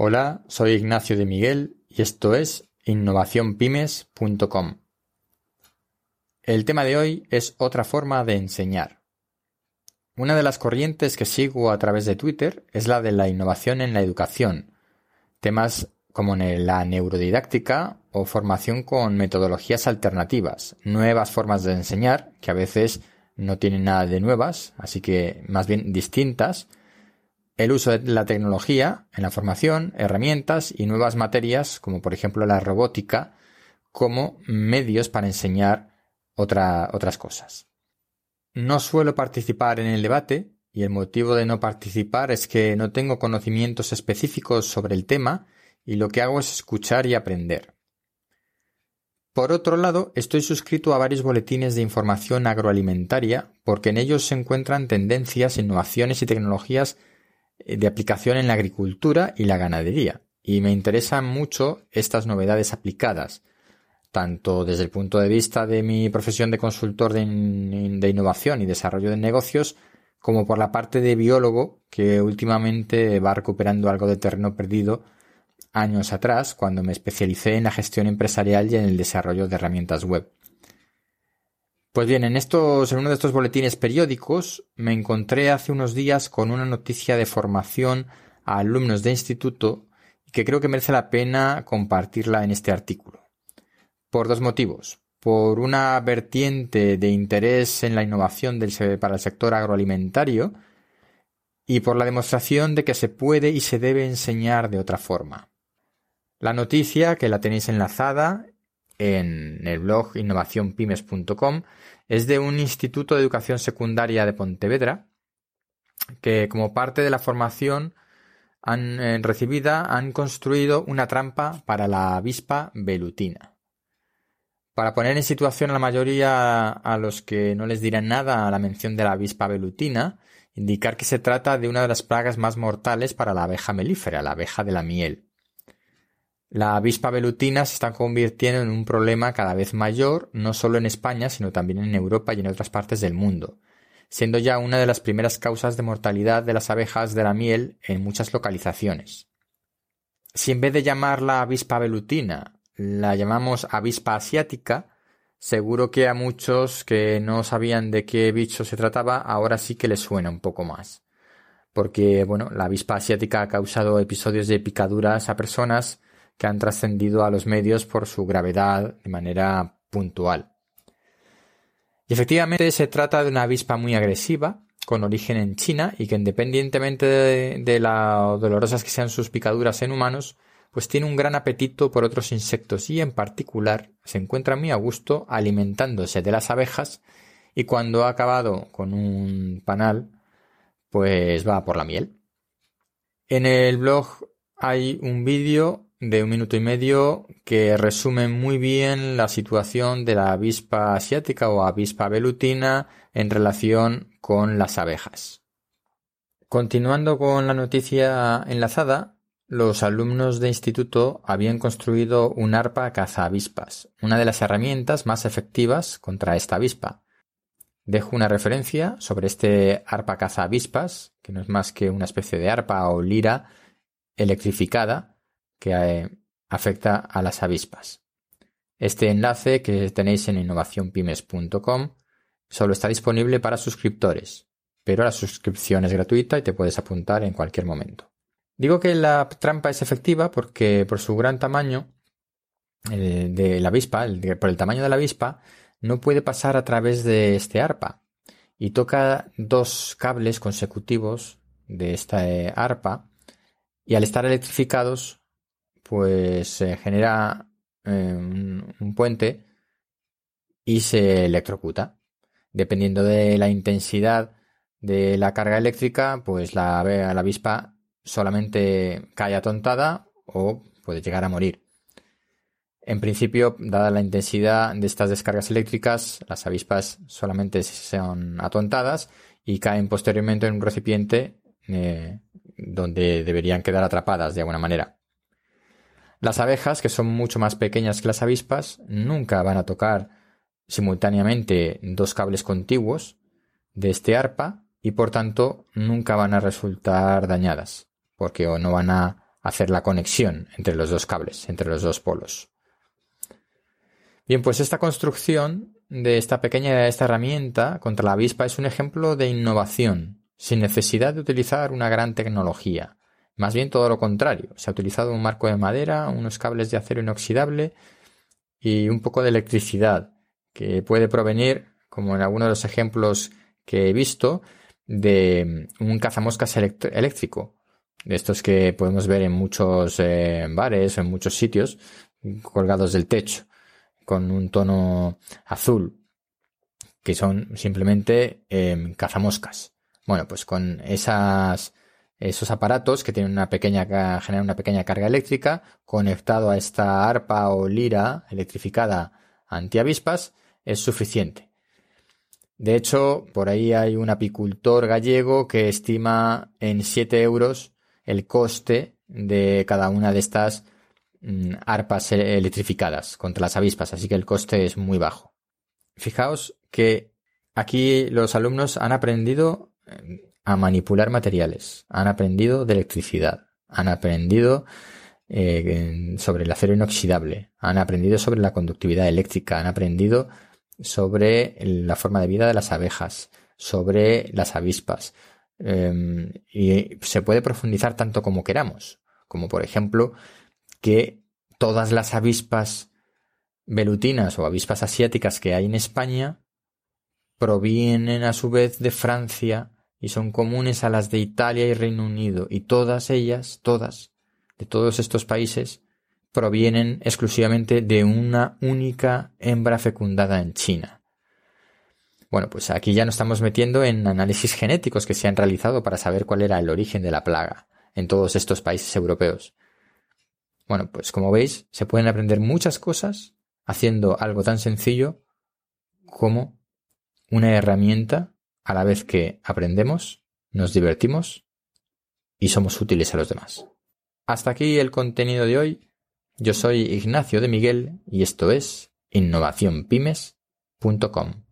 Hola, soy Ignacio de Miguel y esto es innovacionpymes.com. El tema de hoy es otra forma de enseñar. Una de las corrientes que sigo a través de Twitter es la de la innovación en la educación, temas como la neurodidáctica o formación con metodologías alternativas, nuevas formas de enseñar que a veces no tienen nada de nuevas, así que más bien distintas, el uso de la tecnología en la formación, herramientas y nuevas materias, como por ejemplo la robótica, como medios para enseñar otras cosas. No suelo participar en el debate y el motivo de no participar es que no tengo conocimientos específicos sobre el tema y lo que hago es escuchar y aprender. Por otro lado, estoy suscrito a varios boletines de información agroalimentaria porque en ellos se encuentran tendencias, innovaciones y tecnologías de aplicación en la agricultura y la ganadería, y me interesan mucho estas novedades aplicadas, tanto desde el punto de vista de mi profesión de consultor de, innovación y desarrollo de negocios, como por la parte de biólogo, que últimamente va recuperando algo de terreno perdido años atrás, cuando me especialicé en la gestión empresarial y en el desarrollo de herramientas web. Pues bien, en estos, en uno de estos boletines periódicos me encontré hace unos días con una noticia de formación a alumnos de instituto que creo que merece la pena compartirla en este artículo. Por dos motivos. Por una vertiente de interés en la innovación para el sector agroalimentario y por la demostración de que se puede y se debe enseñar de otra forma. La noticia, que la tenéis enlazada en el blog innovacionpymes.com es de un instituto de educación secundaria de Pontevedra que como parte de la formación han, eh, recibida han construido una trampa para la avispa velutina. Para poner en situación a la mayoría a los que no les dirán nada a la mención de la avispa velutina, indicar que se trata de una de las plagas más mortales para la abeja melífera, la abeja de la miel. La avispa velutina se está convirtiendo en un problema cada vez mayor, no solo en España, sino también en Europa y en otras partes del mundo, siendo ya una de las primeras causas de mortalidad de las abejas de la miel en muchas localizaciones. Si en vez de llamarla avispa velutina la llamamos avispa asiática, seguro que a muchos que no sabían de qué bicho se trataba ahora sí que les suena un poco más. Porque, bueno, la avispa asiática ha causado episodios de picaduras a personas que han trascendido a los medios por su gravedad de manera puntual. Y efectivamente se trata de una avispa muy agresiva, con origen en China y que independientemente de, de lo dolorosas que sean sus picaduras en humanos, pues tiene un gran apetito por otros insectos y en particular se encuentra muy a gusto alimentándose de las abejas y cuando ha acabado con un panal, pues va por la miel. En el blog hay un vídeo de un minuto y medio que resume muy bien la situación de la avispa asiática o avispa velutina en relación con las abejas. Continuando con la noticia enlazada, los alumnos de instituto habían construido un arpa caza-avispas, una de las herramientas más efectivas contra esta avispa. Dejo una referencia sobre este arpa caza-avispas, que no es más que una especie de arpa o lira electrificada, que eh, afecta a las avispas. Este enlace que tenéis en innovacionpymes.com solo está disponible para suscriptores, pero la suscripción es gratuita y te puedes apuntar en cualquier momento. Digo que la trampa es efectiva porque por su gran tamaño eh, de la avispa, por el tamaño de la avispa, no puede pasar a través de este arpa y toca dos cables consecutivos de esta eh, arpa y al estar electrificados pues se genera eh, un puente y se electrocuta. Dependiendo de la intensidad de la carga eléctrica, pues la, la avispa solamente cae atontada o puede llegar a morir. En principio, dada la intensidad de estas descargas eléctricas, las avispas solamente son atontadas y caen posteriormente en un recipiente eh, donde deberían quedar atrapadas de alguna manera. Las abejas, que son mucho más pequeñas que las avispas, nunca van a tocar simultáneamente dos cables contiguos de este arpa y por tanto nunca van a resultar dañadas, porque o no van a, hacer la conexión entre los dos cables, entre los dos polos. Bien, pues esta construcción de esta pequeña esta herramienta contra la avispa es un ejemplo de innovación, sin necesidad de utilizar una gran tecnología. Más bien todo lo contrario. Se ha utilizado un marco de madera, unos cables de acero inoxidable y un poco de electricidad, que puede provenir, como en algunos de los ejemplos que he visto, de un cazamoscas eléctrico. De estos que podemos ver en muchos eh, bares o en muchos sitios, colgados del techo con un tono azul, que son simplemente em, cazamoscas. Bueno, pues con esas, esos aparatos que tienen una pequeña, generan una pequeña carga eléctrica, conectado a esta arpa o lira electrificada antiavispas, es suficiente. De hecho, por ahí hay un apicultor gallego que estima en 7 euros el coste de cada una de estas Mm, arpas electrificadas contra las avispas, así que el coste es muy bajo. Fijaos que aquí los alumnos han aprendido eh, a manipular materiales, han aprendido de electricidad, han aprendido eh, sobre el acero inoxidable, han aprendido sobre la conductividad eléctrica, han aprendido sobre la forma de vida de las abejas, sobre las avispas. Em, y se puede profundizar tanto como queramos, como por ejemplo que todas las avispas velutinas o avispas asiáticas que hay en España provienen a su vez de Francia y son comunes a las de Italia y Reino Unido y todas ellas, todas, de todos estos países, provienen exclusivamente de una única hembra fecundada en China. Bueno, pues aquí ya nos estamos metiendo en análisis genéticos que se han realizado para saber cuál era el origen de la plaga en todos estos países europeos. Bueno, pues como veis, se pueden aprender muchas cosas haciendo algo tan sencillo como una herramienta a la vez que aprendemos, nos divertimos y somos útiles a los demás. Hasta aquí el contenido de hoy. Yo soy Ignacio de Miguel y esto es innovacionpymes.com.